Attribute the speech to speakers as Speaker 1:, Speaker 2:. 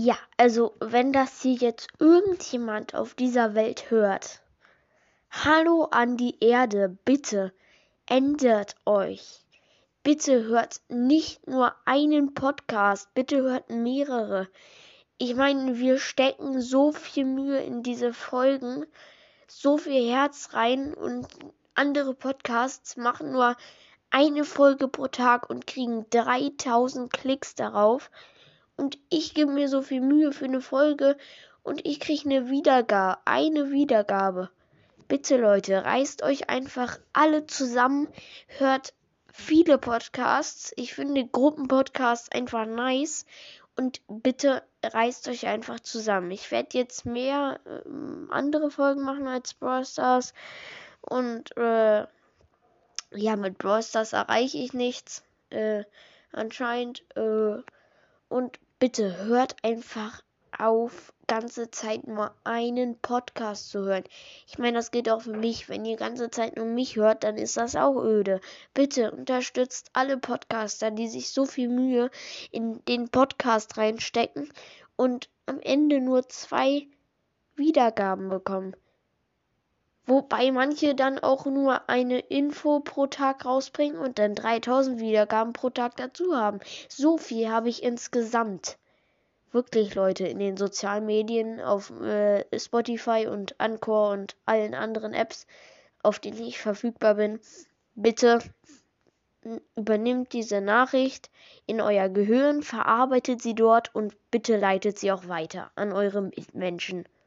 Speaker 1: Ja, also wenn das hier jetzt irgendjemand auf dieser Welt hört, hallo an die Erde, bitte ändert euch. Bitte hört nicht nur einen Podcast, bitte hört mehrere. Ich meine, wir stecken so viel Mühe in diese Folgen, so viel Herz rein und andere Podcasts machen nur eine Folge pro Tag und kriegen 3000 Klicks darauf. Und ich gebe mir so viel Mühe für eine Folge und ich kriege eine Wiedergabe, eine Wiedergabe. Bitte Leute, reißt euch einfach alle zusammen, hört viele Podcasts. Ich finde Gruppenpodcasts einfach nice. Und bitte reißt euch einfach zusammen. Ich werde jetzt mehr äh, andere Folgen machen als Brawl Stars. Und äh, ja, mit Brawl Stars erreiche ich nichts. Äh, anscheinend. Äh, und bitte hört einfach auf, ganze Zeit nur einen Podcast zu hören. Ich meine, das geht auch für mich. Wenn ihr ganze Zeit nur mich hört, dann ist das auch öde. Bitte unterstützt alle Podcaster, die sich so viel Mühe in den Podcast reinstecken und am Ende nur zwei Wiedergaben bekommen. Wobei manche dann auch nur eine Info pro Tag rausbringen und dann 3000 Wiedergaben pro Tag dazu haben. So viel habe ich insgesamt. Wirklich, Leute, in den sozialen Medien, auf äh, Spotify und Anchor und allen anderen Apps, auf denen ich verfügbar bin, bitte übernimmt diese Nachricht in euer Gehirn, verarbeitet sie dort und bitte leitet sie auch weiter an eure Mitmenschen.